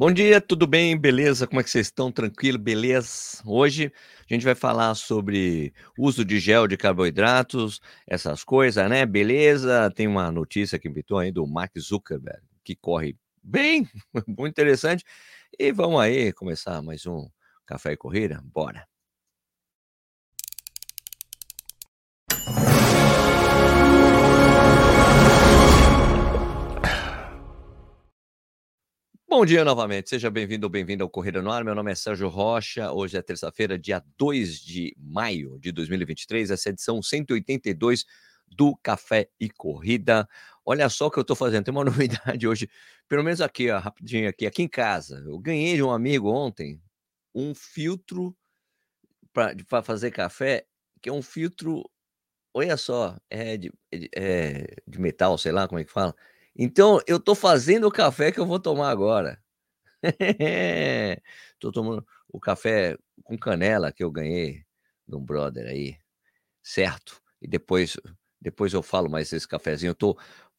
Bom dia, tudo bem? Beleza? Como é que vocês estão? Tranquilo? Beleza? Hoje a gente vai falar sobre uso de gel de carboidratos, essas coisas, né? Beleza? Tem uma notícia que invitou aí do Mark Zuckerberg, que corre bem, muito interessante. E vamos aí começar mais um Café e Corrida? Bora! Bom dia novamente, seja bem-vindo ou bem-vindo ao Corrida no Ar. Meu nome é Sérgio Rocha. Hoje é terça-feira, dia 2 de maio de 2023, essa é edição 182 do Café e Corrida. Olha só o que eu estou fazendo, tem uma novidade hoje, pelo menos aqui, ó, rapidinho aqui, aqui em casa. Eu ganhei de um amigo ontem um filtro para fazer café, que é um filtro, olha só, é de, é de metal, sei lá como é que fala então, eu tô fazendo o café que eu vou tomar agora. tô tomando o café com canela que eu ganhei de um brother aí, certo? E depois, depois eu falo mais esse cafezinho. Eu tô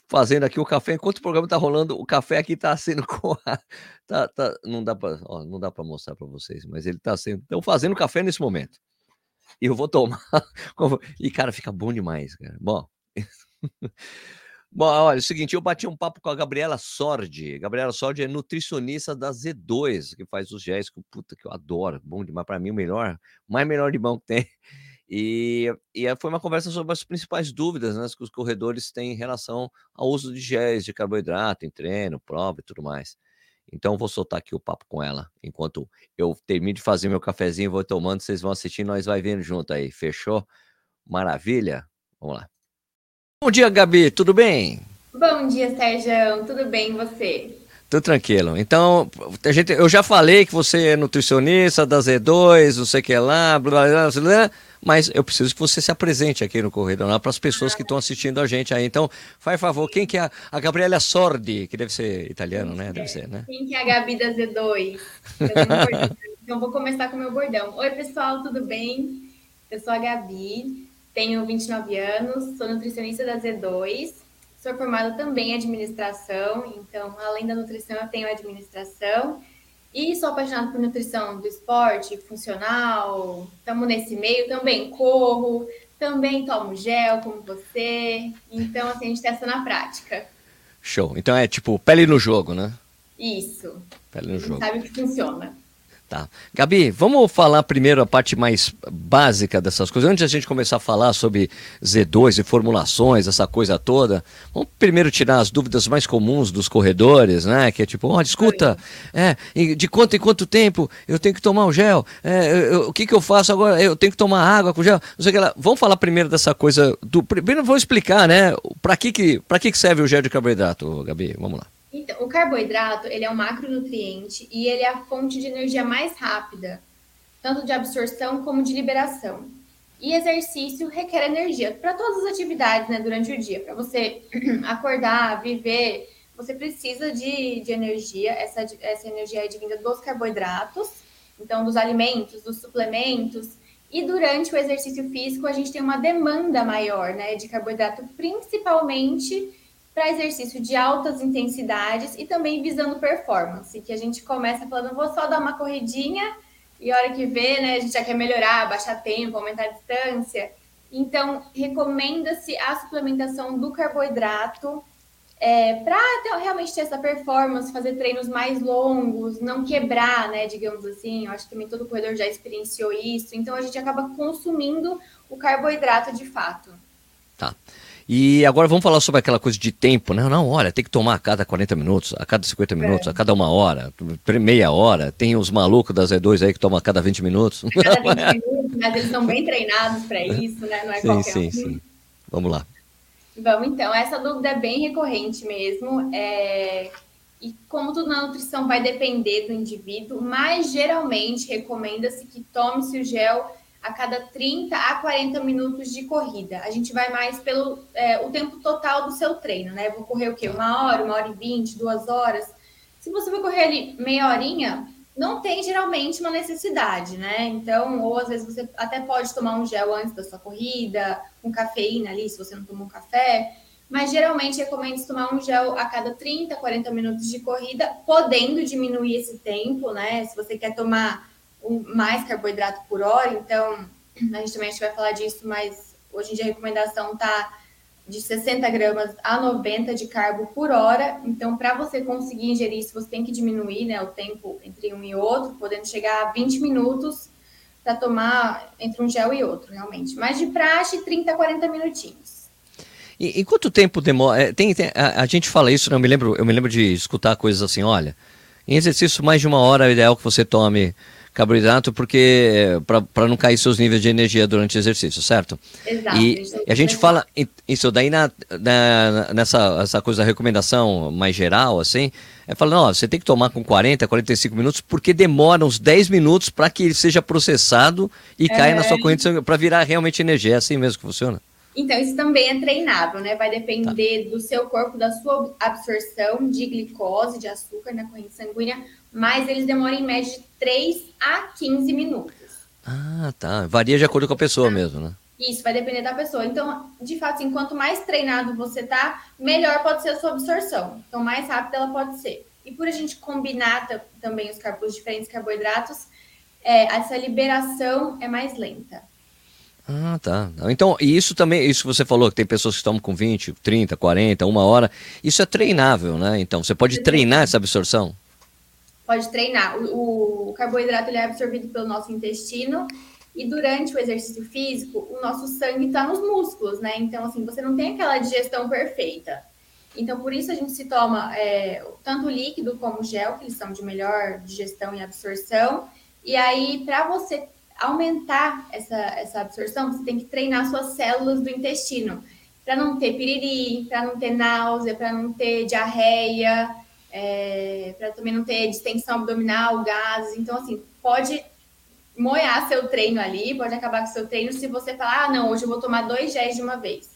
fazendo aqui o café enquanto o programa tá rolando. O café aqui tá sendo tá, tá, não dá para, não dá para mostrar para vocês, mas ele tá sendo. Estão fazendo café nesse momento. E eu vou tomar. e cara, fica bom demais, cara. Bom. Bom, olha, é o seguinte, eu bati um papo com a Gabriela Sordi. Gabriela Sordi é nutricionista da Z2, que faz os géis, que, puta, que eu adoro, bom demais, para mim o melhor, mais melhor de mão que tem. E, e foi uma conversa sobre as principais dúvidas né, que os corredores têm em relação ao uso de géis, de carboidrato em treino, prova e tudo mais. Então, vou soltar aqui o papo com ela. Enquanto eu termino de fazer meu cafezinho, vou tomando, vocês vão assistir, nós vai vendo junto aí. Fechou? Maravilha? Vamos lá. Bom dia, Gabi, tudo bem? Bom dia, Sérgio, tudo bem e você? Tudo tranquilo. Então, a gente, eu já falei que você é nutricionista da Z2, não sei o que lá, blá, blá, blá, blá, mas eu preciso que você se apresente aqui no Correio lá para as pessoas que estão assistindo a gente aí. Então, faz favor, quem que é a, a Gabriela Sordi, que deve ser italiano, né? Deve ser, né? Quem que é a Gabi da Z2? então, vou começar com o meu bordão. Oi, pessoal, tudo bem? Eu sou a Gabi, tenho 29 anos, sou nutricionista da Z2, sou formada também em administração, então, além da nutrição, eu tenho administração. E sou apaixonada por nutrição do esporte, funcional, estamos nesse meio também, corro, também tomo gel, como você. Então, assim, a gente testa na prática. Show. Então é tipo pele no jogo, né? Isso. Pele no jogo. Sabe que funciona. Tá. Gabi, vamos falar primeiro a parte mais básica dessas coisas. Antes de a gente começar a falar sobre Z2 e formulações, essa coisa toda, vamos primeiro tirar as dúvidas mais comuns dos corredores, né? Que é tipo, ó, oh, escuta, é, de quanto em quanto tempo eu tenho que tomar o gel? É, eu, o que, que eu faço agora? Eu tenho que tomar água com gel? Não sei o que lá. Vamos falar primeiro dessa coisa do. Primeiro vou explicar, né? Para que, que, que serve o gel de carboidrato, Gabi? Vamos lá. Então, o carboidrato, ele é um macronutriente e ele é a fonte de energia mais rápida, tanto de absorção como de liberação. E exercício requer energia para todas as atividades, né, durante o dia. Para você acordar, viver, você precisa de, de energia. Essa, essa energia é vinda dos carboidratos, então dos alimentos, dos suplementos. E durante o exercício físico, a gente tem uma demanda maior, né, de carboidrato, principalmente para exercício de altas intensidades e também visando performance, que a gente começa falando, vou só dar uma corridinha e a hora que vê, né, a gente já quer melhorar, baixar tempo, aumentar a distância. Então, recomenda-se a suplementação do carboidrato é, para realmente ter essa performance, fazer treinos mais longos, não quebrar, né, digamos assim. Eu acho que também todo corredor já experienciou isso. Então, a gente acaba consumindo o carboidrato de fato. Tá. E agora vamos falar sobre aquela coisa de tempo, né? Não, olha, tem que tomar a cada 40 minutos, a cada 50 minutos, é. a cada uma hora, meia hora. Tem os malucos da Z2 aí que tomam a cada 20 minutos. Cada 20 minutos, mas eles são bem treinados para isso, né? Não é sim, qualquer sim, um. sim. Vamos lá. Vamos então, essa dúvida é bem recorrente mesmo. É... E como tudo na nutrição vai depender do indivíduo, mas geralmente recomenda-se que tome-se o gel a cada 30 a 40 minutos de corrida. A gente vai mais pelo é, o tempo total do seu treino, né? Vou correr o quê? Uma hora, uma hora e vinte, duas horas. Se você vai correr ali meia horinha, não tem geralmente uma necessidade, né? Então, ou às vezes você até pode tomar um gel antes da sua corrida, com cafeína ali, se você não tomou café. mas geralmente recomendo tomar um gel a cada 30, 40 minutos de corrida, podendo diminuir esse tempo, né? Se você quer tomar um, mais carboidrato por hora, então a gente também a gente vai falar disso, mas hoje em dia a recomendação tá de 60 gramas a 90 de carbo por hora. Então, para você conseguir ingerir isso, você tem que diminuir né, o tempo entre um e outro, podendo chegar a 20 minutos para tomar entre um gel e outro, realmente. Mas de praxe, 30, 40 minutinhos. E, e quanto tempo demora? É, tem, tem a, a, gente fala isso, né? eu me lembro, eu me lembro de escutar coisas assim, olha, em exercício mais de uma hora é ideal que você tome carboidrato porque para não cair seus níveis de energia durante o exercício, certo? Exato. E, e a gente fala isso daí na, na, nessa essa coisa da recomendação mais geral, assim, é falando, ó, você tem que tomar com 40, 45 minutos porque demora uns 10 minutos para que ele seja processado e é. caia na sua corrente para virar realmente energia, é assim mesmo que funciona? Então, isso também é treinável, né? Vai depender tá. do seu corpo, da sua absorção de glicose, de açúcar na corrente sanguínea, mas eles demoram em média de 3 a 15 minutos. Ah, tá. Varia de acordo com a pessoa tá. mesmo, né? Isso, vai depender da pessoa. Então, de fato, assim, quanto mais treinado você tá, melhor pode ser a sua absorção. Então, mais rápida ela pode ser. E por a gente combinar também os, os diferentes carboidratos, é, essa liberação é mais lenta. Ah, tá. Então, e isso também, isso você falou que tem pessoas que tomam com 20, 30, 40, uma hora. Isso é treinável, né? Então, você pode treinar essa absorção? Pode treinar. O, o carboidrato ele é absorvido pelo nosso intestino e durante o exercício físico, o nosso sangue está nos músculos, né? Então, assim, você não tem aquela digestão perfeita. Então, por isso a gente se toma é, tanto líquido como gel, que eles são de melhor digestão e absorção. E aí, para você aumentar essa, essa absorção, você tem que treinar suas células do intestino para não ter piriri, para não ter náusea, para não ter diarreia, é, para também não ter distensão abdominal, gases. Então, assim, pode moer seu treino ali, pode acabar com seu treino se você falar, ah, não, hoje eu vou tomar dois géis de uma vez.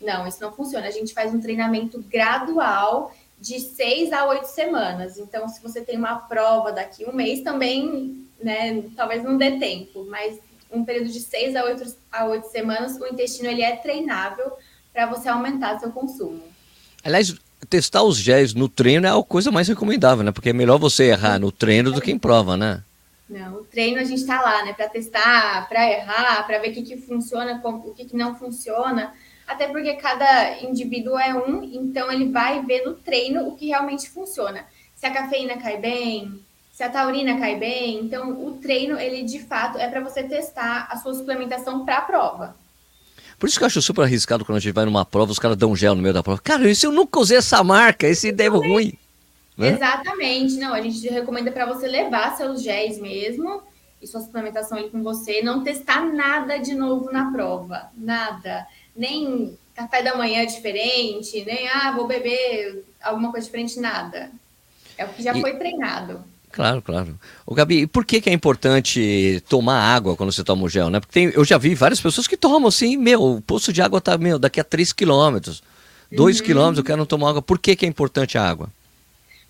Não, isso não funciona. A gente faz um treinamento gradual de seis a oito semanas. Então, se você tem uma prova daqui um mês, também né? Talvez não dê tempo, mas um período de seis a oito, a oito semanas, o intestino ele é treinável para você aumentar seu consumo. Aliás, testar os géis no treino é a coisa mais recomendável, né? Porque é melhor você errar no treino do que em prova, né? Não, o treino a gente está lá, né? Para testar, para errar, para ver o que, que funciona, o que, que não funciona. Até porque cada indivíduo é um, então ele vai ver no treino o que realmente funciona. Se a cafeína cai bem, se a taurina cai bem. Então, o treino, ele de fato é para você testar a sua suplementação para a prova. Por isso que eu acho super arriscado quando a gente vai numa prova, os caras dão gel no meio da prova. Cara, isso eu nunca usei essa marca, esse é ruim. Né? Exatamente, não, a gente recomenda para você levar seus géis mesmo e sua suplementação ali com você, não testar nada de novo na prova, nada, nem café da manhã diferente, nem ah, vou beber alguma coisa diferente, nada. É o que já e... foi treinado. Claro, claro. O Gabi, e por que, que é importante tomar água quando você toma o gel, né? Porque tem, eu já vi várias pessoas que tomam assim, meu, o poço de água tá, meu, daqui a 3 quilômetros, 2 uhum. quilômetros, eu quero não tomar água. Por que, que é importante a água?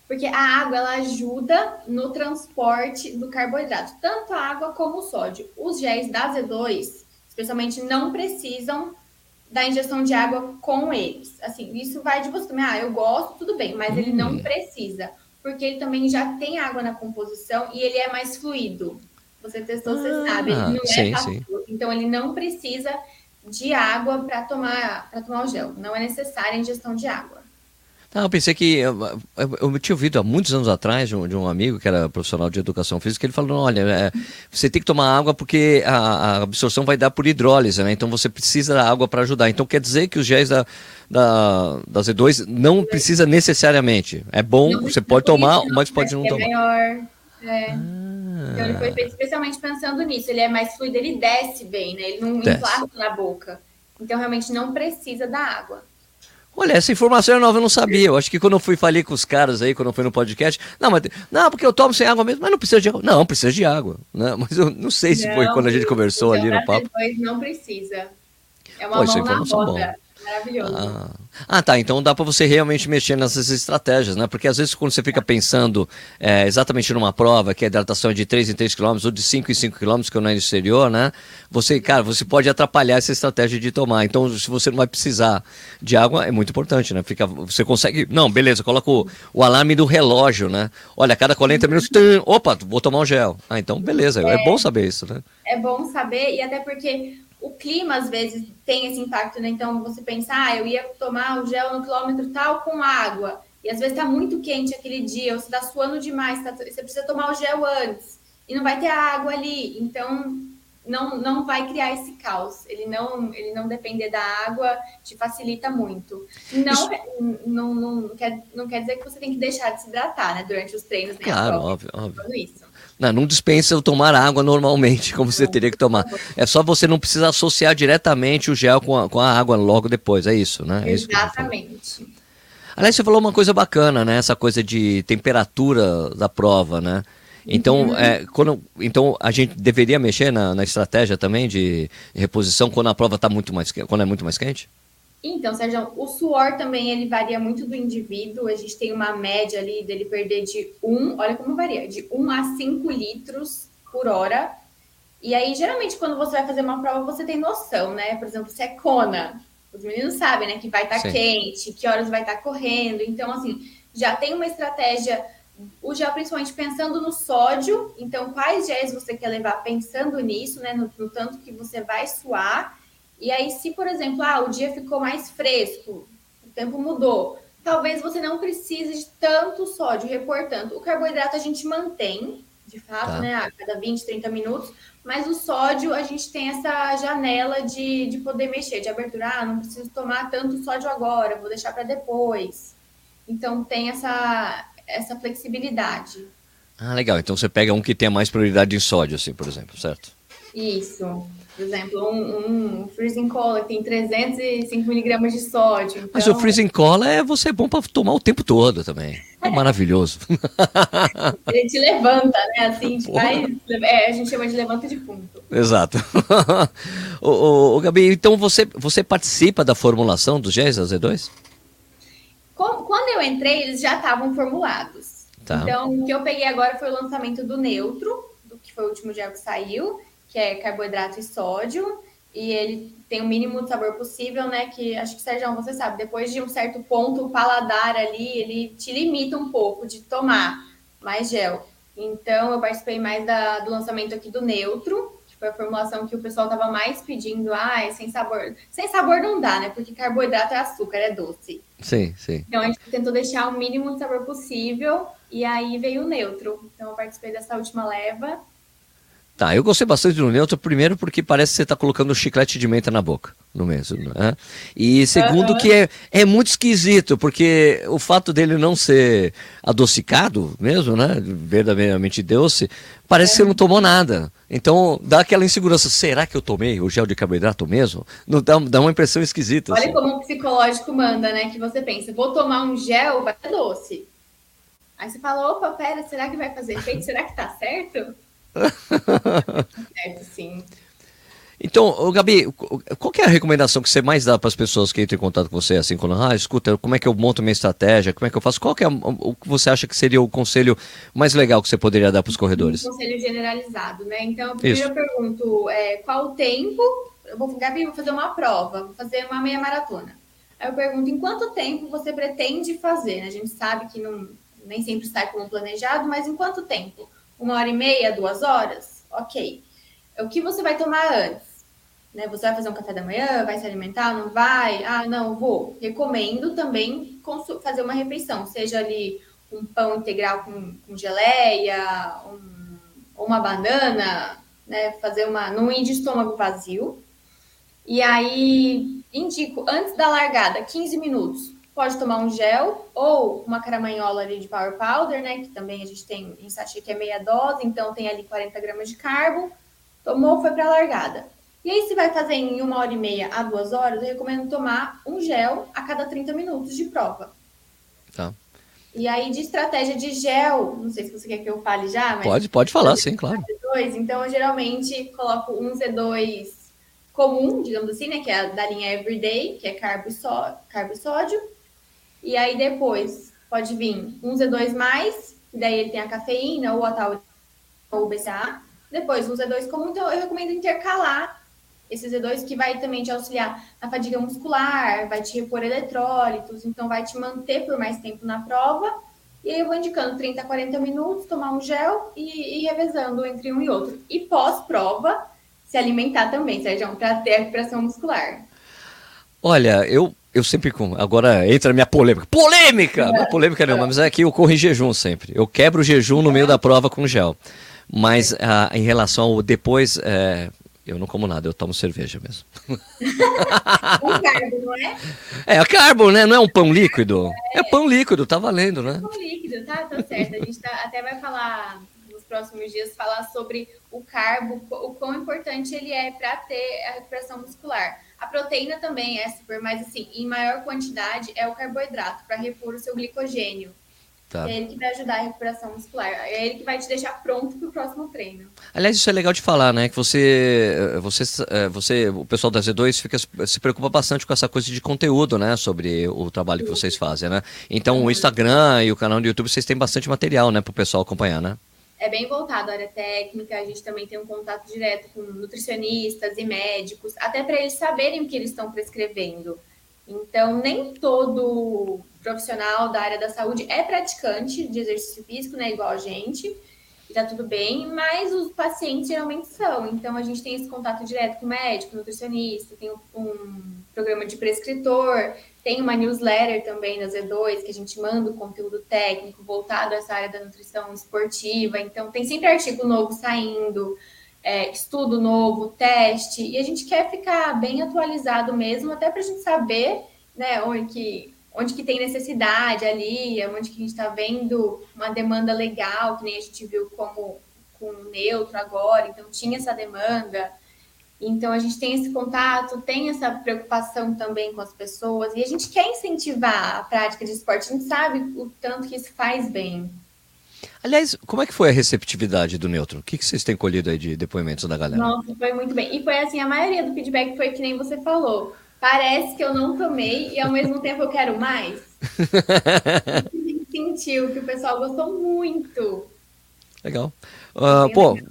Porque a água, ela ajuda no transporte do carboidrato, tanto a água como o sódio. Os géis da Z2, especialmente, não precisam da injeção de água com eles. Assim, isso vai de você também. Ah, eu gosto, tudo bem, mas hum. ele não hum. precisa porque ele também já tem água na composição e ele é mais fluido. Você testou, ah, você sabe, ele não é sim, sim. Então ele não precisa de água para tomar para tomar o gel. Não é necessária a ingestão de água. Não, eu pensei que. Eu, eu, eu, tinha ouvido há muitos anos atrás de um, de um, amigo que era profissional de educação física, ele falou: olha, é, você tem que tomar água porque a, a, absorção vai dar por hidrólise, né? Então você precisa da água para ajudar. Então quer dizer que os géis da, da, da Z2 não precisa necessariamente. É bom, você pode tomar, mas pode não é tomar. Maior, é. Ah. Então ele foi feito especialmente pensando nisso. Ele é mais fluido, ele desce bem, né? Ele não desce. na boca. Então realmente não precisa da água. Olha, essa informação é nova, eu não sabia. Eu acho que quando eu fui falei com os caras aí, quando eu fui no podcast, não, mas não, porque eu tomo sem água mesmo, mas não precisa de água. Não, precisa de água, né? Mas eu não sei se não, foi quando a gente conversou ali no papo. Não precisa. É uma Pô, mão na roda. Maravilhoso. Ah. ah, tá. Então dá para você realmente mexer nessas estratégias, né? Porque às vezes quando você fica pensando é, exatamente numa prova que a hidratação é de 3 em 3 km ou de 5 em 5 km, que eu não é no exterior, né? Você, cara, você pode atrapalhar essa estratégia de tomar. Então, se você não vai precisar de água, é muito importante, né? Fica, você consegue. Não, beleza, coloca o, o alarme do relógio, né? Olha, a cada 40 minutos, tum, opa, vou tomar um gel. Ah, então beleza, é, é bom saber isso, né? É bom saber, e até porque o clima às vezes tem esse impacto, né? Então você pensa, ah, eu ia tomar o gel no quilômetro tal com água, e às vezes tá muito quente aquele dia, ou você tá suando demais, tá, você precisa tomar o gel antes, e não vai ter água ali, então não, não vai criar esse caos. Ele não, ele não depender da água te facilita muito. Não, não, não, quer, não quer dizer que você tem que deixar de se hidratar, né? Durante os treinos. Claro, óbvio, óbvio. Isso. Não, não dispensa eu tomar água normalmente, como você teria que tomar. É só você não precisar associar diretamente o gel com a, com a água logo depois, é isso, né? É Exatamente. Aliás, você falou uma coisa bacana, né? Essa coisa de temperatura da prova, né? Então, uhum. é, quando, então a gente deveria mexer na, na estratégia também de reposição quando a prova está muito mais quando é muito mais quente? Então, Sérgio, o suor também ele varia muito do indivíduo. A gente tem uma média ali dele perder de 1, olha como varia, de 1 a 5 litros por hora. E aí, geralmente, quando você vai fazer uma prova, você tem noção, né? Por exemplo, se é Kona, os meninos sabem, né? Que vai estar tá quente, que horas vai estar tá correndo. Então, assim, já tem uma estratégia, o gel principalmente pensando no sódio. Então, quais géis você quer levar pensando nisso, né? No, no tanto que você vai suar e aí, se, por exemplo, ah, o dia ficou mais fresco, o tempo mudou, talvez você não precise de tanto sódio, repor tanto. O carboidrato a gente mantém, de fato, tá. né, a cada 20, 30 minutos, mas o sódio a gente tem essa janela de, de poder mexer, de abertura. Ah, não preciso tomar tanto sódio agora, vou deixar para depois. Então, tem essa, essa flexibilidade. Ah, legal. Então, você pega um que tenha mais prioridade em sódio, assim, por exemplo, certo? Isso. Por exemplo, um, um freezing cola tem 305 miligramas de sódio. Então... Mas o freezing cola é você bom para tomar o tempo todo também. É maravilhoso. Ele te levanta, né? Assim, faz, é, a gente chama de levanta de ponto. Exato. o, o, Gabi, então você, você participa da formulação dos géis AZ2? Quando eu entrei, eles já estavam formulados. Tá. Então, o que eu peguei agora foi o lançamento do neutro, do que foi o último gel que saiu que é carboidrato e sódio, e ele tem o mínimo de sabor possível, né? Que acho que, Sérgio, você sabe, depois de um certo ponto, o paladar ali, ele te limita um pouco de tomar mais gel. Então, eu participei mais da, do lançamento aqui do Neutro, que foi a formulação que o pessoal tava mais pedindo. Ah, é sem sabor. Sem sabor não dá, né? Porque carboidrato é açúcar, é doce. Sim, sim. Então, a gente tentou deixar o mínimo de sabor possível, e aí veio o Neutro. Então, eu participei dessa última leva, Tá, eu gostei bastante do neutro, primeiro porque parece que você está colocando um chiclete de menta na boca, no mesmo, né? E segundo uhum. que é, é muito esquisito, porque o fato dele não ser adocicado mesmo, né? Verdadeiramente doce, parece é. que você não tomou nada. Então dá aquela insegurança, será que eu tomei o gel de carboidrato mesmo? Não dá, dá uma impressão esquisita. Olha assim. como o psicológico manda, né? Que você pensa, vou tomar um gel, vai ser doce. Aí você fala, opa, pera, será que vai fazer efeito? Será que tá certo? Certo, sim. Então, Gabi, qual é a recomendação que você mais dá para as pessoas que entram em contato com você, assim, quando, ah, escuta, como é que eu monto minha estratégia, como é que eu faço? Qual é o que você acha que seria o conselho mais legal que você poderia dar para os corredores? Um conselho generalizado, né? Então, primeiro eu pergunto, é, qual o tempo? Eu vou, Gabi, vou fazer uma prova, vou fazer uma meia maratona. Aí eu pergunto, em quanto tempo você pretende fazer? A gente sabe que não, nem sempre está como planejado, mas em quanto tempo? Uma hora e meia, duas horas? Ok. O que você vai tomar antes? Né? Você vai fazer um café da manhã? Vai se alimentar? Não vai? Ah, não, vou. Recomendo também fazer uma refeição, seja ali um pão integral com, com geleia, um, uma banana, né? Fazer uma. não ir de estômago vazio. E aí, indico, antes da largada, 15 minutos, pode tomar um gel ou uma caramanhola ali de Power Powder, né? Que também a gente tem em sachê que é meia dose, então tem ali 40 gramas de carbo. Tomou, foi para largada. E aí, se vai fazer em uma hora e meia a duas horas, eu recomendo tomar um gel a cada 30 minutos de prova. Tá. E aí, de estratégia de gel, não sei se você quer que eu fale já, mas. Pode, pode falar, sim, claro. Z2, então, eu geralmente coloco um Z2 comum, digamos assim, né? Que é a da linha Everyday, que é carbo e, só, carbo e sódio. E aí depois pode vir um Z2+, que daí ele tem a cafeína ou a tal ou o BCA. Depois um Z2 comum, então eu recomendo intercalar esse Z2 que vai também te auxiliar na fadiga muscular, vai te repor eletrólitos, então vai te manter por mais tempo na prova. E aí eu vou indicando 30 a 40 minutos, tomar um gel e ir revezando entre um e outro. E pós-prova, se alimentar também, Sérgio, para ter recuperação muscular. Olha, eu, eu sempre com. Agora entra a minha polêmica. Polêmica! Não é polêmica não, mas é que eu corro em jejum sempre. Eu quebro o jejum no meio da prova com gel. Mas ah, em relação ao depois, é, eu não como nada, eu tomo cerveja mesmo. um carbo, não é? É, carbo, né? Não é um pão líquido. É, é pão líquido, tá valendo, né? É pão líquido, tá, tá certo. A gente tá, até vai falar próximos dias falar sobre o carbo, o quão importante ele é para ter a recuperação muscular. A proteína também é super, mas assim, em maior quantidade é o carboidrato para repor o seu glicogênio. Tá. É ele que vai ajudar a recuperação muscular. É ele que vai te deixar pronto para o próximo treino. Aliás, isso é legal de falar, né? Que você, você, é, você, o pessoal da Z2 fica, se preocupa bastante com essa coisa de conteúdo, né? Sobre o trabalho que vocês fazem, né? Então, uhum. o Instagram e o canal do YouTube, vocês têm bastante material, né? Para o pessoal acompanhar, né? É bem voltado à área técnica, a gente também tem um contato direto com nutricionistas e médicos, até para eles saberem o que eles estão prescrevendo. Então, nem todo profissional da área da saúde é praticante de exercício físico, né, igual a gente, e tá tudo bem, mas os pacientes geralmente são. Então, a gente tem esse contato direto com o médico, nutricionista, tem um programa de prescritor, tem uma newsletter também da Z2, que a gente manda o conteúdo técnico voltado a essa área da nutrição esportiva. Então, tem sempre artigo novo saindo, é, estudo novo, teste, e a gente quer ficar bem atualizado mesmo, até para a gente saber né, onde, que, onde que tem necessidade ali, onde que a gente está vendo uma demanda legal, que nem a gente viu como com o neutro agora, então tinha essa demanda. Então a gente tem esse contato, tem essa preocupação também com as pessoas e a gente quer incentivar a prática de esporte. A gente sabe o tanto que isso faz bem. Aliás, como é que foi a receptividade do Neutro? O que, que vocês têm colhido aí de depoimentos da galera? Nossa, foi muito bem. E foi assim, a maioria do feedback foi que nem você falou. Parece que eu não tomei e ao mesmo tempo eu quero mais. sentiu que o pessoal gostou muito. Legal. Uh, pô, legal.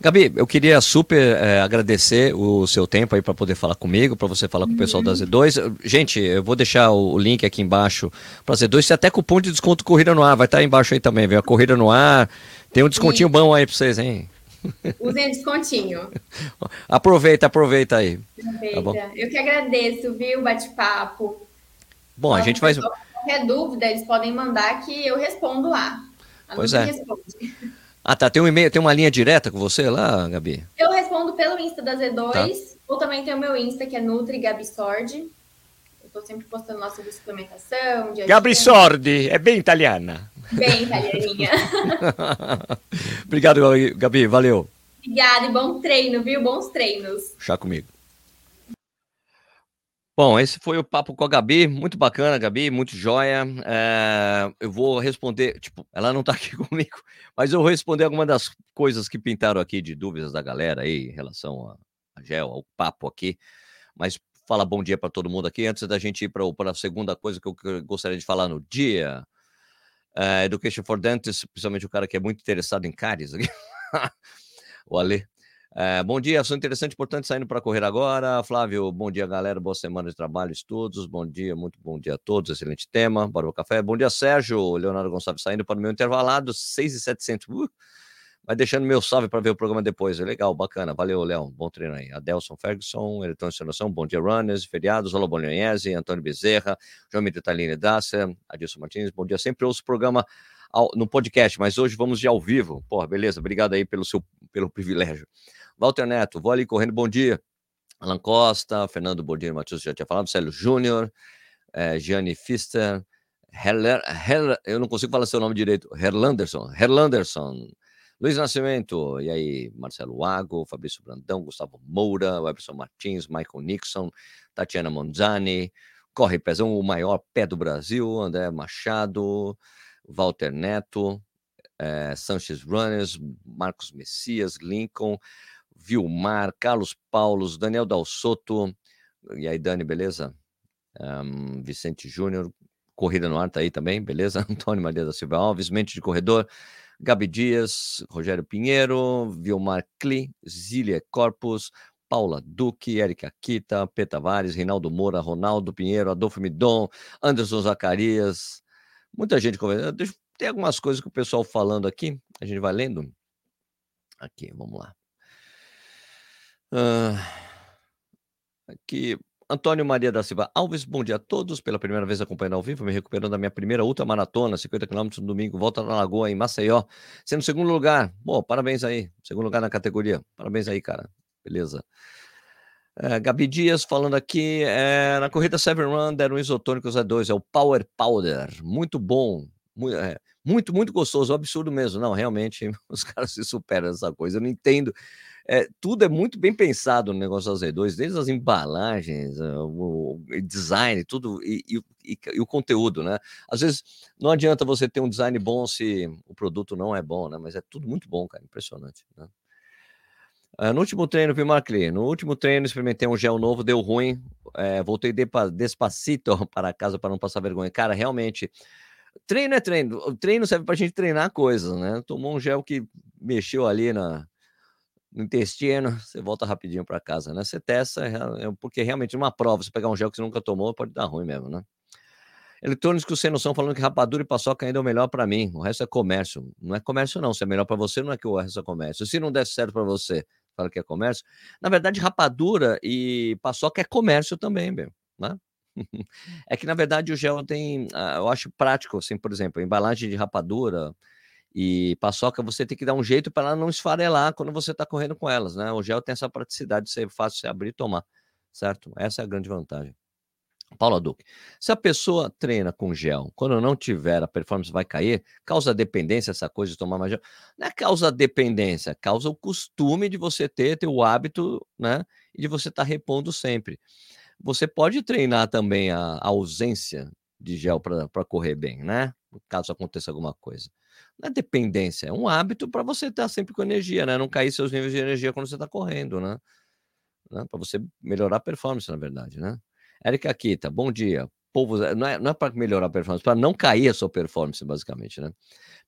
Gabi, eu queria super é, agradecer o seu tempo aí para poder falar comigo, para você falar com o pessoal da Z2. Gente, eu vou deixar o link aqui embaixo para Z2. Tem até cupom de desconto Corrida no Ar, vai estar tá aí embaixo aí também, viu? A Corrida no Ar. Tem um descontinho Sim. bom aí para vocês, hein? Usem descontinho. aproveita, aproveita aí. Aproveita. Tá eu que agradeço, viu, bate-papo. Bom, a gente vai. Qualquer dúvida, eles podem mandar que eu respondo lá. A pois é. Responde. Ah, tá. Tem um e-mail, tem uma linha direta com você lá, Gabi? Eu respondo pelo Insta da Z2, tá. ou também tem o meu Insta, que é Nutri Gabi Sordi. Eu tô sempre postando lá sobre suplementação. Gabi Sordi, é bem italiana. Bem italianinha. Obrigado, Gabi. Valeu. Obrigada e bom treino, viu? Bons treinos. Chá comigo. Bom, esse foi o papo com a Gabi, muito bacana, Gabi, muito joia. É, eu vou responder, tipo, ela não tá aqui comigo, mas eu vou responder alguma das coisas que pintaram aqui de dúvidas da galera aí em relação a, a gel, ao papo aqui. Mas fala bom dia para todo mundo aqui antes da gente ir para a segunda coisa que eu, gostaria de falar no dia. É, Education for Dentists, principalmente o cara que é muito interessado em cáries o Ale. É, bom dia, assunto interessante, importante, saindo para correr agora. Flávio, bom dia, galera. Boa semana de trabalho, estudos. Bom dia, muito bom dia a todos. Excelente tema. Bora o café. Bom dia, Sérgio. Leonardo Gonçalves saindo para o meu intervalado, 6,700. Uh, vai deixando meu salve para ver o programa depois. Legal, bacana. Valeu, Léo. Bom treino aí. Adelson Ferguson, Eletrônico Solução. Bom dia, Runners. Feriados. Olá, Bolognese. Antônio Bezerra. João Mito Taline Dácia. Adilson Martins. Bom dia. Sempre ouço o programa ao, no podcast, mas hoje vamos de ao vivo. Porra, beleza. Obrigado aí pelo seu pelo privilégio. Walter Neto, vou ali correndo, bom dia. Alan Costa, Fernando Bordino Matheus já tinha falado, Célio Júnior, é, Gianni Fister, Heller, Heller, eu não consigo falar seu nome direito, Herlanderson, Herlanderson, Luiz Nascimento, e aí, Marcelo Ago, Fabrício Brandão, Gustavo Moura, Webson Martins, Michael Nixon, Tatiana Monzani, Corre Pezão, o maior pé do Brasil, André Machado, Walter Neto, é, Sanches Runners, Marcos Messias, Lincoln, Vilmar, Carlos Paulos, Daniel Dalsoto. E aí, Dani, beleza? Um, Vicente Júnior, Corrida no Ar tá aí também, beleza? Antônio Maria da Silva Alves, Mente de Corredor, Gabi Dias, Rogério Pinheiro, Vilmar Kli, Zília Corpus, Paula Duque, Érica Kita, Peta Vares, Reinaldo Moura, Ronaldo Pinheiro, Adolfo Midon, Anderson Zacarias, muita gente conversando. Tem algumas coisas que o pessoal falando aqui, a gente vai lendo. Aqui, vamos lá. Uh, aqui, Antônio Maria da Silva Alves, bom dia a todos. Pela primeira vez acompanhando ao vivo, me recuperando da minha primeira ultramaratona, 50 km no domingo, volta na Lagoa, em Maceió, sendo segundo lugar. Bom, parabéns aí. Segundo lugar na categoria. Parabéns aí, cara. Beleza. É, Gabi Dias falando aqui, é, na corrida Seven Run deram um isotônico Z2, é o Power Powder, muito bom, muito, é, muito, muito gostoso, absurdo mesmo, não, realmente, os caras se superam essa coisa, eu não entendo, é, tudo é muito bem pensado no negócio da Z2, desde as embalagens, eh, o, o design, tudo, e, e, e, o conteúdo, né? Às vezes não adianta você ter um design bom se o produto não é bom, né? Mas é tudo muito bom, cara, impressionante, né? Uh, no último treino, vi Marcli, no último treino experimentei um gel novo, deu ruim, é, voltei de, despacito para casa para não passar vergonha. Cara, realmente, treino é treino, o treino serve para a gente treinar coisas, né? Tomou um gel que mexeu ali na, no intestino, você volta rapidinho para casa, né? Você testa, é, é, porque realmente numa prova, você pegar um gel que você nunca tomou, pode dar ruim mesmo, né? Eletrônicos sem noção falando que rapadura e paçoca ainda é o melhor para mim. O resto é comércio. Não é comércio, não. Se é melhor para você, não é que o resto é comércio. Se não der certo para você, fala que é comércio. Na verdade, rapadura e paçoca é comércio também, bem, né? é que, na verdade, o gel tem. Ah, eu acho prático, assim, por exemplo, embalagem de rapadura e paçoca, você tem que dar um jeito para ela não esfarelar quando você está correndo com elas, né? O gel tem essa praticidade de ser fácil de abrir e tomar, certo? Essa é a grande vantagem. Paula Duque, se a pessoa treina com gel, quando não tiver, a performance vai cair, causa dependência essa coisa de tomar mais gel? Não é causa dependência, causa o costume de você ter, ter o hábito, né? E de você estar tá repondo sempre. Você pode treinar também a, a ausência de gel para correr bem, né? Caso aconteça alguma coisa. Não é dependência, é um hábito para você estar sempre com energia, né? Não cair seus níveis de energia quando você está correndo, né? né? Para você melhorar a performance, na verdade, né? Érica Kita, bom dia. Povo, não é, não é para melhorar a performance, para não cair a sua performance, basicamente, né?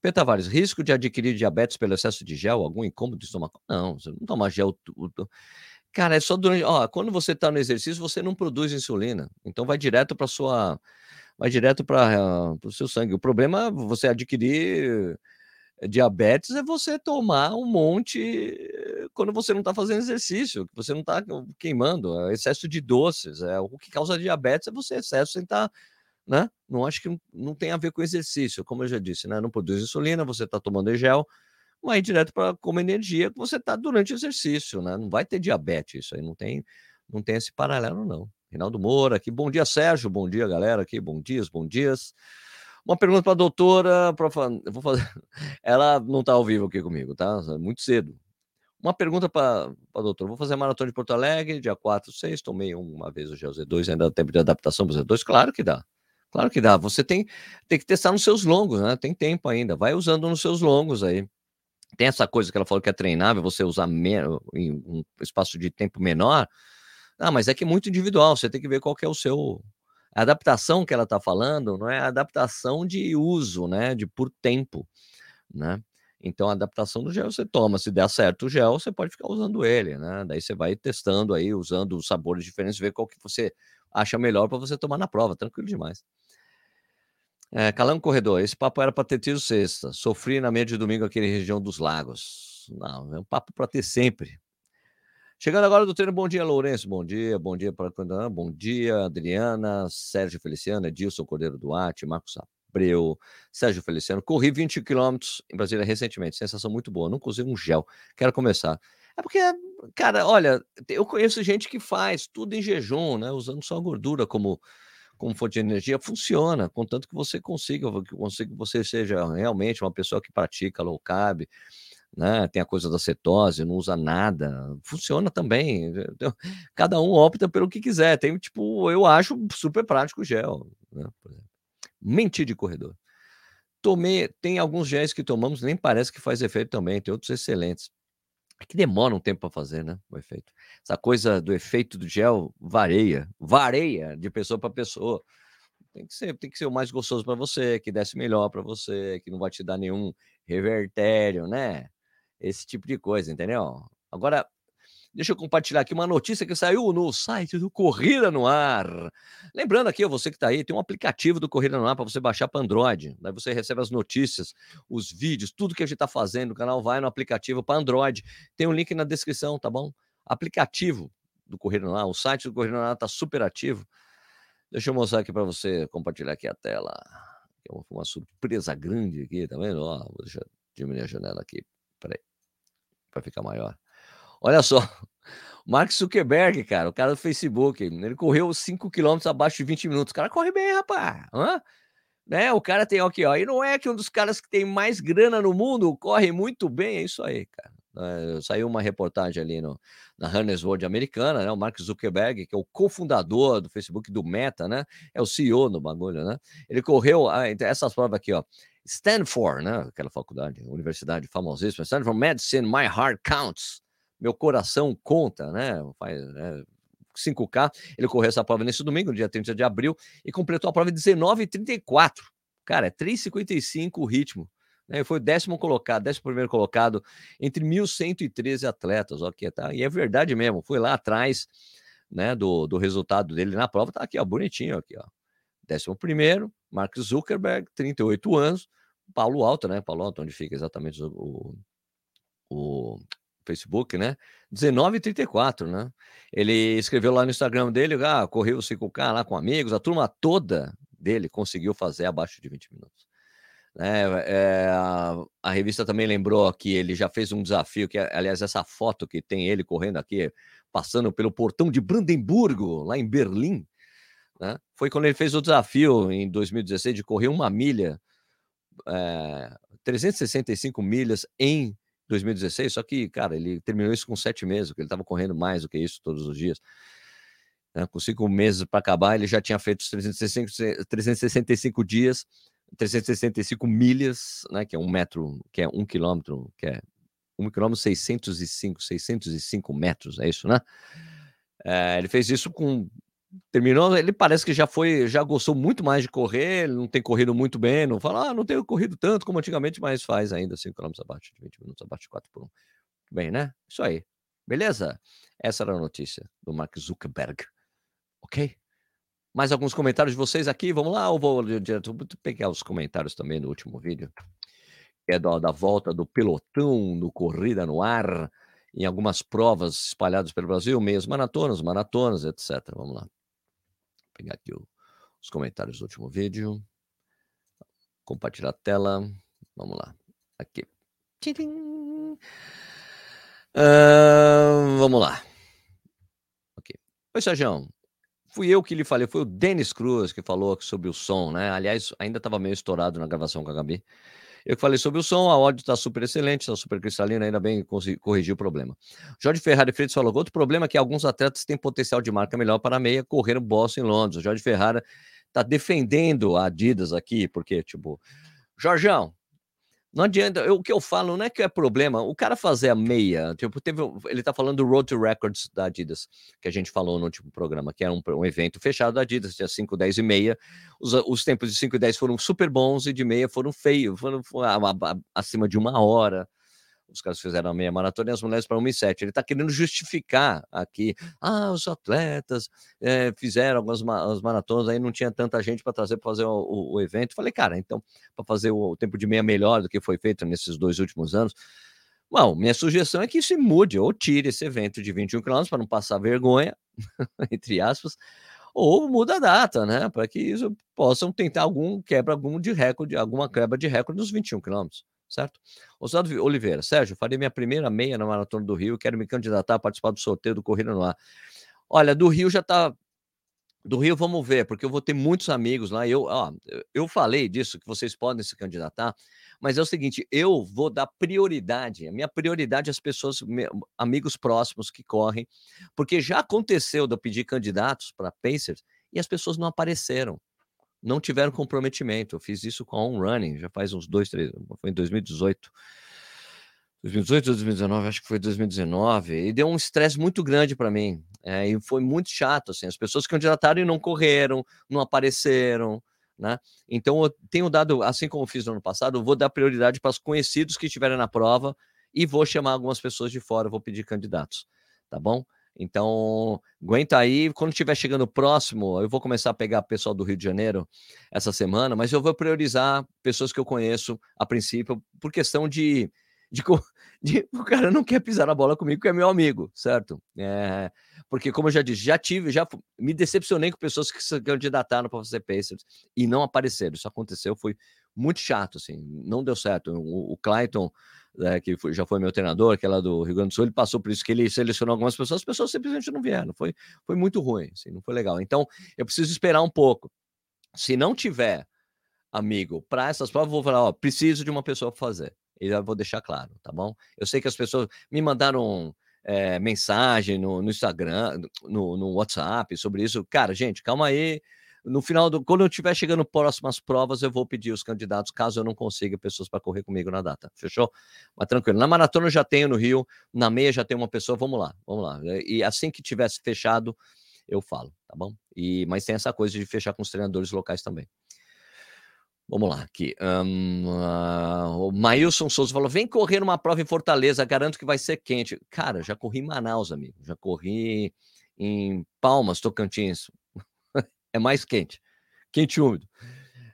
Pedro Tavares, risco de adquirir diabetes pelo excesso de gel, algum incômodo de estômago? Não, você não toma gel tudo. Cara, é só durante. Ó, quando você está no exercício, você não produz insulina. Então vai direto para sua vai direto para o seu sangue. O problema é você adquirir diabetes é você tomar um monte quando você não está fazendo exercício, você não está queimando, é excesso de doces. É, o que causa diabetes é você excesso sem estar. Tá, né? Não acho que não tem a ver com exercício, como eu já disse, né? Não produz insulina, você está tomando gel, vai direto para como energia que você está durante o exercício, né? Não vai ter diabetes, isso aí não tem, não tem esse paralelo, não. Reinaldo Moura aqui. Bom dia, Sérgio. Bom dia, galera aqui. Bom dias, bom dias. Uma pergunta para a doutora. Pra... Vou fazer. Ela não está ao vivo aqui comigo, tá? Muito cedo. Uma pergunta para a doutora. Vou fazer a maratona de Porto Alegre, dia 4, 6. Tomei uma vez o GZ2, ainda dá tempo de adaptação para o Z2? Claro que dá. Claro que dá. Você tem, tem que testar nos seus longos, né? Tem tempo ainda. Vai usando nos seus longos aí. Tem essa coisa que ela falou que é treinável, você usar em um espaço de tempo menor ah, mas é que é muito individual, você tem que ver qual que é o seu. A adaptação que ela está falando não é adaptação de uso, né? De por tempo, né? Então, a adaptação do gel você toma. Se der certo o gel, você pode ficar usando ele, né? Daí você vai testando aí, usando sabores diferentes, ver qual que você acha melhor para você tomar na prova. Tranquilo demais. É, Calango Corredor, esse papo era para ter tido sexta. Sofri na meia de domingo aqui na região dos lagos. Não, é um papo para ter sempre. Chegando agora do treino, bom dia, Lourenço. Bom dia, bom dia para Bom dia, Adriana, Sérgio Feliciano, Edilson Cordeiro Duarte, Marcos Abreu, Sérgio Feliciano. Corri 20 quilômetros em Brasília recentemente, sensação muito boa. Nunca usei um gel. Quero começar. É porque, cara, olha, eu conheço gente que faz tudo em jejum, né? Usando só gordura como, como fonte de energia. Funciona, contanto que você consiga, que consiga, você seja realmente uma pessoa que pratica low carb né? Tem a coisa da cetose, não usa nada, funciona também. Cada um opta pelo que quiser. Tem tipo, eu acho super prático o gel, né? Mentir de corredor. Tomei, tem alguns géis que tomamos, nem parece que faz efeito também, tem outros excelentes. É que demora um tempo para fazer, né? O efeito. Essa coisa do efeito do gel varia, varia de pessoa para pessoa. Tem que ser, tem que ser o mais gostoso para você, que desce melhor para você, que não vai te dar nenhum revertério, né? Esse tipo de coisa, entendeu? Agora, Deixa eu compartilhar aqui uma notícia que saiu no site do Corrida no Ar. Lembrando aqui, você que está aí, tem um aplicativo do Corrida no Ar para você baixar para Android. Daí você recebe as notícias, os vídeos, tudo que a gente está fazendo. O canal vai no aplicativo para Android. Tem um link na descrição, tá bom? Aplicativo do Corrida no Ar, o site do Corrida no Ar está super ativo. Deixa eu mostrar aqui para você, compartilhar aqui a tela. É uma surpresa grande aqui, tá vendo? Ó, diminuir a janela aqui, para ficar maior. Olha só, Mark Zuckerberg, cara, o cara do Facebook, ele correu 5 km abaixo de 20 minutos. O cara corre bem, rapaz. Hã? Né? O cara tem aqui, ó. E não é que um dos caras que tem mais grana no mundo corre muito bem, é isso aí, cara. É, saiu uma reportagem ali no, na Runners World americana, né? O Mark Zuckerberg, que é o cofundador do Facebook do Meta, né? É o CEO do bagulho, né? Ele correu ah, essas provas aqui, ó. Stanford, né? Aquela faculdade, universidade famosíssima. Stanford Medicine, My Heart Counts meu coração conta, né? Faz, né? 5K. Ele correu essa prova nesse domingo, dia 30 de abril, e completou a prova em 19,34. Cara, é 3,55 o ritmo. Né? Foi o décimo colocado, décimo primeiro colocado entre 1.113 atletas. Ok, tá? E é verdade mesmo, foi lá atrás né, do, do resultado dele na prova, tá aqui, ó, bonitinho aqui, ó. Décimo primeiro, Mark Zuckerberg, 38 anos, Paulo Alto, né? Paulo Alto, onde fica exatamente o, o, Facebook, né? 19h34, né? Ele escreveu lá no Instagram dele, ah, correu o 5K lá com amigos, a turma toda dele conseguiu fazer abaixo de 20 minutos. É, a, a, revista também lembrou que ele já fez um desafio, que aliás, essa foto que tem ele correndo aqui, passando pelo portão de Brandemburgo, lá em Berlim, né? foi quando ele fez o desafio em 2016 de correr uma milha, é, 365 milhas em 2016, só que, cara, ele terminou isso com sete meses, porque ele estava correndo mais do que isso todos os dias. Né? Com cinco meses para acabar, ele já tinha feito os 365, 365 dias, 365 milhas, né? Que é um metro, que é um quilômetro, que é um quilômetro 605, 605 metros, é isso, né? É, ele fez isso com terminou, ele parece que já foi, já gostou muito mais de correr, ele não tem corrido muito bem, não fala, ah, não tenho corrido tanto como antigamente, mas faz ainda 5 km abaixo de 20 minutos, abaixo de 4 por 1. Bem, né? Isso aí. Beleza? Essa era a notícia do Mark Zuckerberg. Ok? Mais alguns comentários de vocês aqui? Vamos lá, eu vou direto pegar os comentários também no último vídeo. Que é da, da volta do pelotão do Corrida no Ar, em algumas provas espalhadas pelo Brasil, meias maratonas, maratonas, etc. Vamos lá pegar aqui o, os comentários do último vídeo. Compartilhar a tela. Vamos lá. Aqui. Uh, vamos lá. Ok. Oi, Sérgio. Fui eu que lhe falei, foi o Denis Cruz que falou sobre o som, né? Aliás, ainda estava meio estourado na gravação com a Gabi. Eu falei sobre o som, a áudio está super excelente, está super cristalina, ainda bem que corrigiu o problema. Jorge Ferrari Freitas falou: outro problema é que alguns atletas têm potencial de marca melhor para a meia correr o Boston em Londres. O Jorge Ferrari está defendendo a Adidas aqui, porque, tipo, Jorjão, não adianta, eu, o que eu falo não é que é problema, o cara fazer a meia, tipo, teve, ele tá falando do Road to Records da Adidas, que a gente falou no último programa, que era um, um evento fechado da Adidas, tinha 5, 10 e meia, os, os tempos de 5 e 10 foram super bons e de meia foram feios, foram, foram acima de uma hora, os caras fizeram a meia maratona e as mulheres para 1 e 7. Ele está querendo justificar aqui. Ah, os atletas é, fizeram algumas ma maratonas, aí não tinha tanta gente para trazer para fazer o, o, o, evento. Falei, cara, então, para fazer o, o, tempo de meia melhor do que foi feito nesses dois últimos anos. Bom, minha sugestão é que isso mude, ou tire esse evento de 21 km para não passar vergonha, entre aspas, ou muda a data, né? Para que isso possam tentar algum quebra algum de recorde, alguma quebra de recorde nos 21 quilômetros certo? Oswaldo Oliveira, Sérgio, farei minha primeira meia na Maratona do Rio, quero me candidatar a participar do sorteio do Corrida no Ar. Olha, do Rio já está do Rio vamos ver, porque eu vou ter muitos amigos lá. Eu, ó, eu falei disso, que vocês podem se candidatar, mas é o seguinte: eu vou dar prioridade. A minha prioridade é as pessoas, amigos próximos que correm, porque já aconteceu de eu pedir candidatos para Pacers e as pessoas não apareceram não tiveram comprometimento. Eu fiz isso com a On Running, já faz uns dois, três, foi em 2018. 2018 ou 2019, acho que foi 2019, e deu um estresse muito grande para mim. É, e foi muito chato, assim, as pessoas que candidataram e não correram, não apareceram, né? Então eu tenho dado, assim como fiz no ano passado, eu vou dar prioridade para os conhecidos que estiverem na prova e vou chamar algumas pessoas de fora, vou pedir candidatos, tá bom? Então, aguenta aí. Quando estiver chegando próximo, eu vou começar a pegar pessoal do Rio de Janeiro essa semana, mas eu vou priorizar pessoas que eu conheço a princípio, por questão de. de, de o cara não quer pisar na bola comigo, que é meu amigo, certo? É, porque, como eu já disse, já tive, já me decepcionei com pessoas que se candidataram para fazer Pacers e não apareceram. Isso aconteceu, foi muito chato, assim, não deu certo. O, o Clayton né, que foi, já foi meu treinador, que é lá do Rio Grande do Sul, ele passou por isso que ele selecionou algumas pessoas, as pessoas simplesmente não vieram. Foi, foi muito ruim, assim, não foi legal. Então, eu preciso esperar um pouco. Se não tiver amigo para essas provas, vou falar, ó, preciso de uma pessoa para fazer. E eu vou deixar claro, tá bom? Eu sei que as pessoas me mandaram é, mensagem no, no Instagram, no, no WhatsApp sobre isso. Cara, gente, calma aí no final do. Quando eu estiver chegando próximas provas, eu vou pedir os candidatos, caso eu não consiga pessoas para correr comigo na data. Fechou? Mas tranquilo. Na maratona eu já tenho no Rio, na meia já tem uma pessoa. Vamos lá, vamos lá. E assim que tivesse fechado, eu falo, tá bom? E, mas tem essa coisa de fechar com os treinadores locais também. Vamos lá, aqui. Um, uh, o Maílson Souza falou: vem correr uma prova em Fortaleza, garanto que vai ser quente. Cara, já corri em Manaus, amigo. Já corri em Palmas, Tocantins é mais quente. Quente e úmido.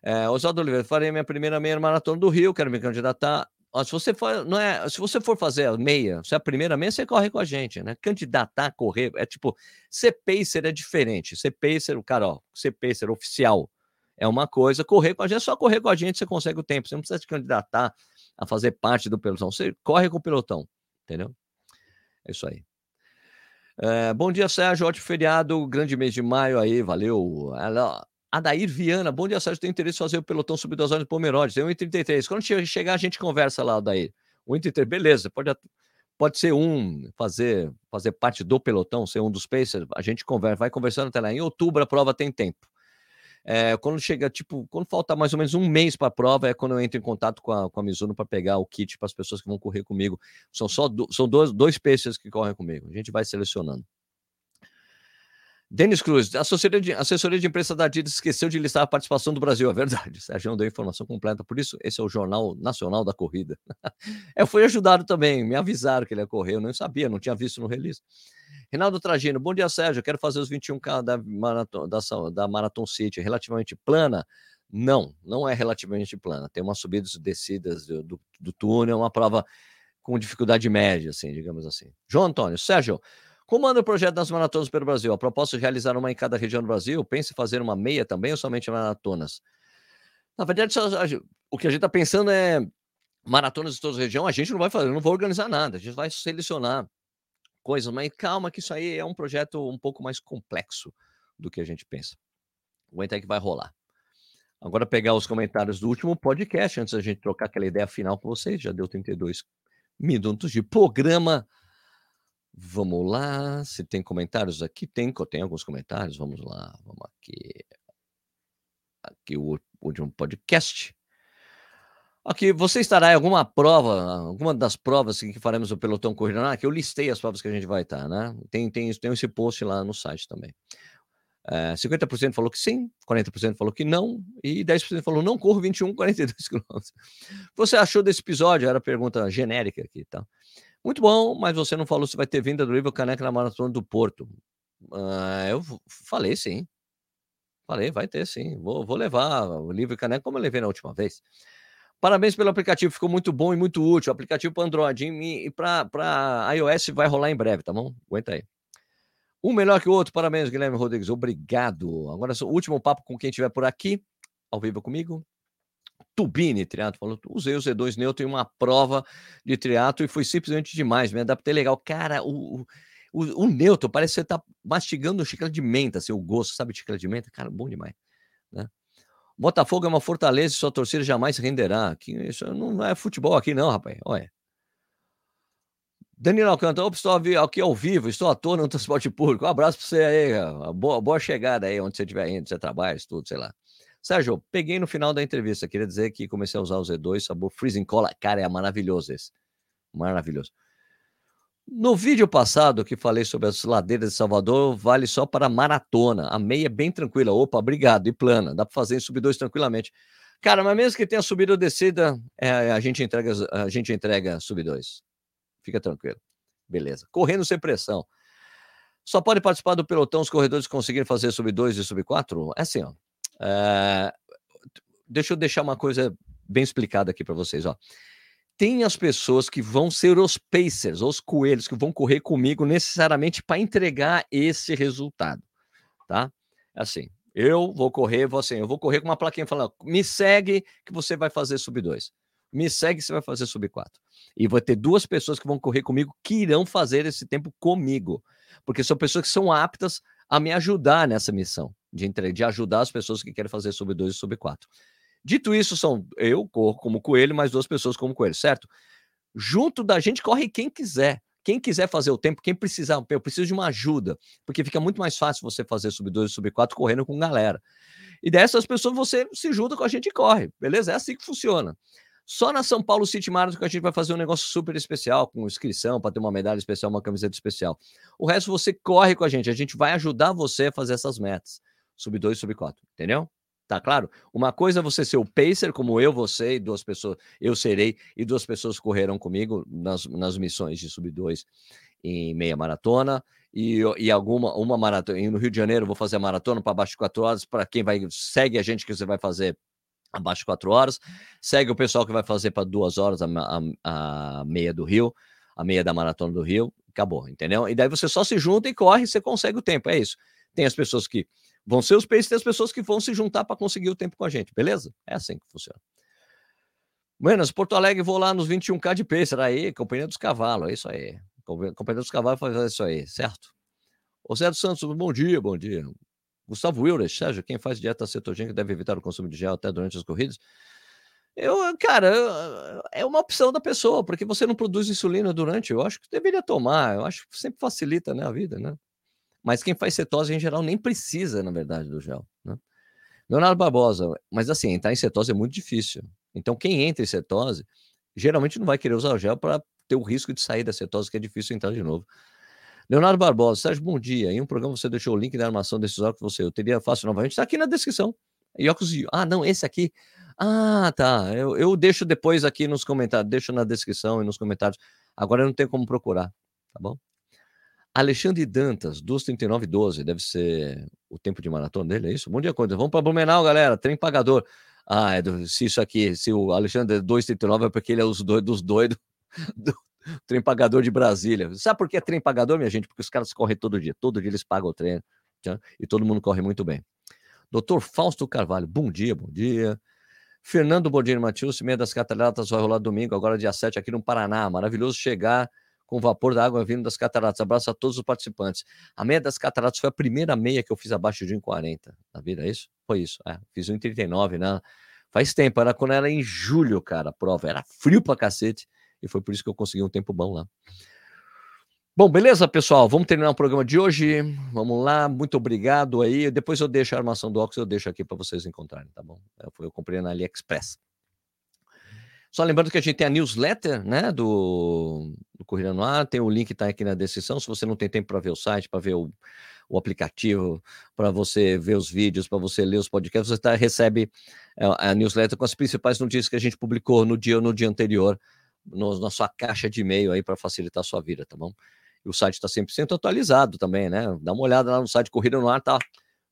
É, Oswaldo Oliveira, farei minha primeira meia maratona do Rio, quero me candidatar. Ó, se você for, não é, se você for fazer a meia, se é a primeira meia, você corre com a gente, né? Candidatar, correr, é tipo, ser pacer é diferente. Ser pacer, o cara, ó, ser pacer oficial é uma coisa, correr com a gente, é só correr com a gente você consegue o tempo. Você não precisa se candidatar a fazer parte do pelotão. Você corre com o pelotão, entendeu? É isso aí. É, bom dia, Sérgio. Ótimo feriado, grande mês de maio aí, valeu. Adair Viana, bom dia, Sérgio. Tenho interesse em fazer o pelotão sub horas de Pomerode. Tem 1,33. Quando chegar, a gente conversa lá, Adair. 1,33, beleza. Pode, pode ser um, fazer, fazer parte do pelotão, ser um dos Pacers. A gente conversa, vai conversando até lá. Em outubro a prova tem tempo. É, quando chega, tipo, quando falta mais ou menos um mês para a prova, é quando eu entro em contato com a, com a Mizuno para pegar o kit para as pessoas que vão correr comigo. São só do, são dois, dois peixes que correm comigo. A gente vai selecionando. Denis Cruz, a assessoria de, assessoria de imprensa da Adidas esqueceu de listar a participação do Brasil. É verdade, Sérgio não deu informação completa, por isso esse é o Jornal Nacional da Corrida. eu fui ajudado também, me avisaram que ele ia correr, eu não sabia, não tinha visto no release. Reinaldo Tragino, bom dia, Sérgio. Quero fazer os 21K da Marathon, da, da Marathon City. Relativamente plana? Não, não é relativamente plana. Tem umas subidas e descidas do, do, do túnel, uma prova com dificuldade média, assim, digamos assim. João Antônio, Sérgio, como anda o projeto das maratonas pelo Brasil? A proposta de realizar uma em cada região do Brasil? Pense em fazer uma meia também ou somente maratonas? Na verdade, o que a gente está pensando é maratonas de toda a região. A gente não vai fazer, não vou organizar nada. A gente vai selecionar coisas, mas calma que isso aí é um projeto um pouco mais complexo do que a gente pensa. Aguenta que vai rolar. Agora pegar os comentários do último podcast, antes da gente trocar aquela ideia final com vocês, já deu 32 minutos de programa. Vamos lá, se tem comentários aqui, tem, tem alguns comentários, vamos lá, vamos aqui. Aqui o último podcast. Aqui, você estará em alguma prova, alguma das provas que faremos o pelotão corrida? Que eu listei as provas que a gente vai estar, né? Tem, tem, tem esse post lá no site também. É, 50% falou que sim, 40% falou que não, e 10% falou não corro 21, 42 quilômetros. Você achou desse episódio? Era pergunta genérica aqui, tá? Muito bom, mas você não falou se vai ter vinda do Livro Caneca na Maratona do Porto. Uh, eu falei sim. Falei, vai ter sim. Vou, vou levar o livro caneca como eu levei na última vez. Parabéns pelo aplicativo, ficou muito bom e muito útil. Aplicativo para Android e para iOS vai rolar em breve, tá bom? Aguenta aí. Um melhor que o outro, parabéns, Guilherme Rodrigues. Obrigado. Agora, o último papo com quem estiver por aqui, ao vivo comigo. Tubini Triato falou: usei o Z2 neutro em uma prova de triato e foi simplesmente demais. Me adaptei legal. Cara, o, o, o neutro parece que você tá mastigando chiclete de menta, assim, gosto, sabe, chiclete de menta? Cara, bom demais. Né? Botafogo é uma fortaleza e sua torcida jamais renderá. Aqui, isso não é futebol aqui, não, rapaz. Olha. Danilo Alcântara, estou aqui ao vivo, estou à toa no transporte público. Um abraço para você aí, boa, boa chegada aí, onde você estiver indo, você trabalha, tudo, sei lá. Sérgio, peguei no final da entrevista, queria dizer que comecei a usar o Z2, sabor Freezing Cola. Cara, é maravilhoso esse. Maravilhoso. No vídeo passado que falei sobre as ladeiras de Salvador, vale só para maratona. A meia é bem tranquila. Opa, obrigado. E plana. Dá para fazer em sub 2 tranquilamente. Cara, mas mesmo que tenha subido ou descida, é, a gente entrega a gente entrega sub 2. Fica tranquilo. Beleza. Correndo sem pressão. Só pode participar do pelotão os corredores conseguirem fazer sub 2 e sub 4? É assim, ó. É... Deixa eu deixar uma coisa bem explicada aqui para vocês, ó tem as pessoas que vão ser os pacers, os coelhos, que vão correr comigo necessariamente para entregar esse resultado, tá? Assim, eu vou correr, vou assim, eu vou correr com uma plaquinha falando, me segue que você vai fazer sub 2. Me segue que você vai fazer sub 4. E vai ter duas pessoas que vão correr comigo que irão fazer esse tempo comigo, porque são pessoas que são aptas a me ajudar nessa missão, de, de ajudar as pessoas que querem fazer sub 2 e sub 4. Dito isso, são eu corro como coelho, mais duas pessoas como coelho, certo? Junto da gente corre quem quiser. Quem quiser fazer o tempo, quem precisar, eu preciso de uma ajuda, porque fica muito mais fácil você fazer sub 2 e sub 4 correndo com galera. E dessas pessoas você se junta com a gente e corre, beleza? É assim que funciona. Só na São Paulo City Marathon que a gente vai fazer um negócio super especial, com inscrição, para ter uma medalha especial, uma camiseta especial. O resto você corre com a gente, a gente vai ajudar você a fazer essas metas. Sub 2 e sub 4, entendeu? Tá claro? Uma coisa é você ser o pacer, como eu, você e duas pessoas, eu serei, e duas pessoas correram comigo nas, nas missões de sub 2 em meia maratona, e, e alguma uma maratona. E no Rio de Janeiro vou fazer a maratona para abaixo de 4 horas. Para quem vai, segue a gente que você vai fazer abaixo de 4 horas. Segue o pessoal que vai fazer para duas horas a, a, a meia do Rio, a meia da maratona do Rio. Acabou, entendeu? E daí você só se junta e corre você consegue o tempo. É isso. Tem as pessoas que Vão ser os e as pessoas que vão se juntar para conseguir o tempo com a gente, beleza? É assim que funciona. Buenas, Porto Alegre, vou lá nos 21K de pacer. Aí, Companhia dos Cavalos, é isso aí. Companhia dos Cavalos faz isso aí, certo? Ô Sérgio Santos, bom dia, bom dia. Gustavo Wilder, Sérgio, quem faz dieta cetogênica deve evitar o consumo de gel até durante as corridas. Eu, cara, é uma opção da pessoa, porque você não produz insulina durante. Eu acho que deveria tomar. Eu acho que sempre facilita né, a vida, né? Mas quem faz cetose em geral nem precisa, na verdade, do gel. Né? Leonardo Barbosa, mas assim, entrar em cetose é muito difícil. Então, quem entra em cetose, geralmente não vai querer usar o gel para ter o risco de sair da cetose, que é difícil entrar de novo. Leonardo Barbosa, Sérgio, bom dia. Em um programa você deixou o link da armação desses óculos você. Eu teria fácil novamente. Está aqui na descrição. E óculos. Ah, não, esse aqui. Ah, tá. Eu, eu deixo depois aqui nos comentários. Deixo na descrição e nos comentários. Agora eu não tenho como procurar. Tá bom? Alexandre Dantas, 2,39,12, deve ser o tempo de maratona dele, é isso? Bom dia, Conde. Vamos para Blumenau, galera, trem pagador. Ah, é do, se isso aqui, se o Alexandre é 2,39 é porque ele é os doidos, dos doidos do trem pagador de Brasília. Sabe por que é trem pagador, minha gente? Porque os caras correm todo dia, todo dia eles pagam o tá? e todo mundo corre muito bem. Doutor Fausto Carvalho, bom dia, bom dia. Fernando Bordini Matius, meia das cataratas vai rolar domingo, agora dia 7 aqui no Paraná. Maravilhoso chegar com vapor da água vindo das cataratas. Abraço a todos os participantes. A meia das cataratas foi a primeira meia que eu fiz abaixo de 1,40 na vida, é isso? Foi isso. É, fiz 1,39, né? Faz tempo, era quando era em julho, cara, a prova. Era frio pra cacete. E foi por isso que eu consegui um tempo bom lá. Bom, beleza, pessoal? Vamos terminar o programa de hoje. Vamos lá, muito obrigado aí. Depois eu deixo a armação do óculos, eu deixo aqui para vocês encontrarem, tá bom? Eu, comprei na AliExpress. Só lembrando que a gente tem a newsletter, né, do, do Corrida no Ar, tem o link tá aqui na descrição. Se você não tem tempo para ver o site, para ver o, o aplicativo, para você ver os vídeos, para você ler os podcasts, você tá, recebe a, é, a newsletter com as principais notícias que a gente publicou no dia ou no dia anterior, no, na sua caixa de e-mail aí para facilitar a sua vida, tá bom? E o site está 100% atualizado também, né? Dá uma olhada lá no site Corrida no Ar, tá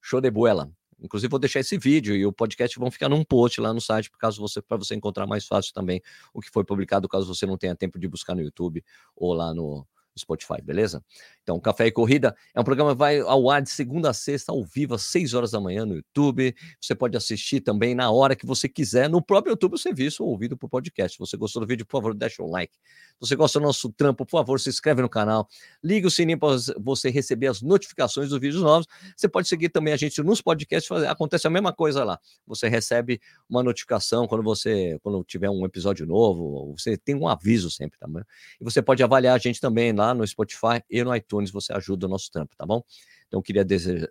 show de bola. Inclusive, vou deixar esse vídeo e o podcast vão ficar num post lá no site, para você, você encontrar mais fácil também o que foi publicado, caso você não tenha tempo de buscar no YouTube ou lá no, Spotify, beleza? Então, Café e Corrida é um programa que vai ao ar de segunda a sexta, ao vivo, às 6 horas da manhã no YouTube. Você pode assistir também na hora que você quiser. No próprio YouTube, viu ou ouvido por podcast. Se você gostou do vídeo, por favor, deixa um like. Se você gosta do nosso trampo, por favor, se inscreve no canal. Liga o sininho para você receber as notificações dos vídeos novos. Você pode seguir também a gente nos podcasts. Acontece a mesma coisa lá. Você recebe uma notificação quando você quando tiver um episódio novo. Você tem um aviso sempre, tá? E você pode avaliar a gente também lá lá no Spotify e no iTunes, você ajuda o nosso trampo, tá bom? Então, queria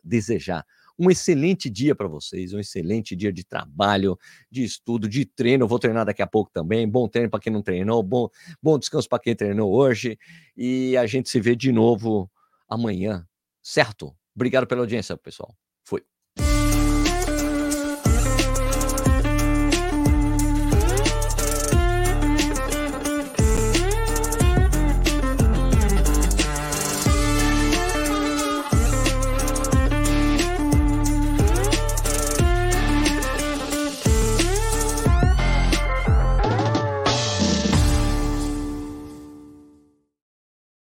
desejar um excelente dia para vocês, um excelente dia de trabalho, de estudo, de treino. Eu vou treinar daqui a pouco também. Bom treino para quem não treinou, bom, bom descanso para quem treinou hoje. E a gente se vê de novo amanhã, certo? Obrigado pela audiência, pessoal.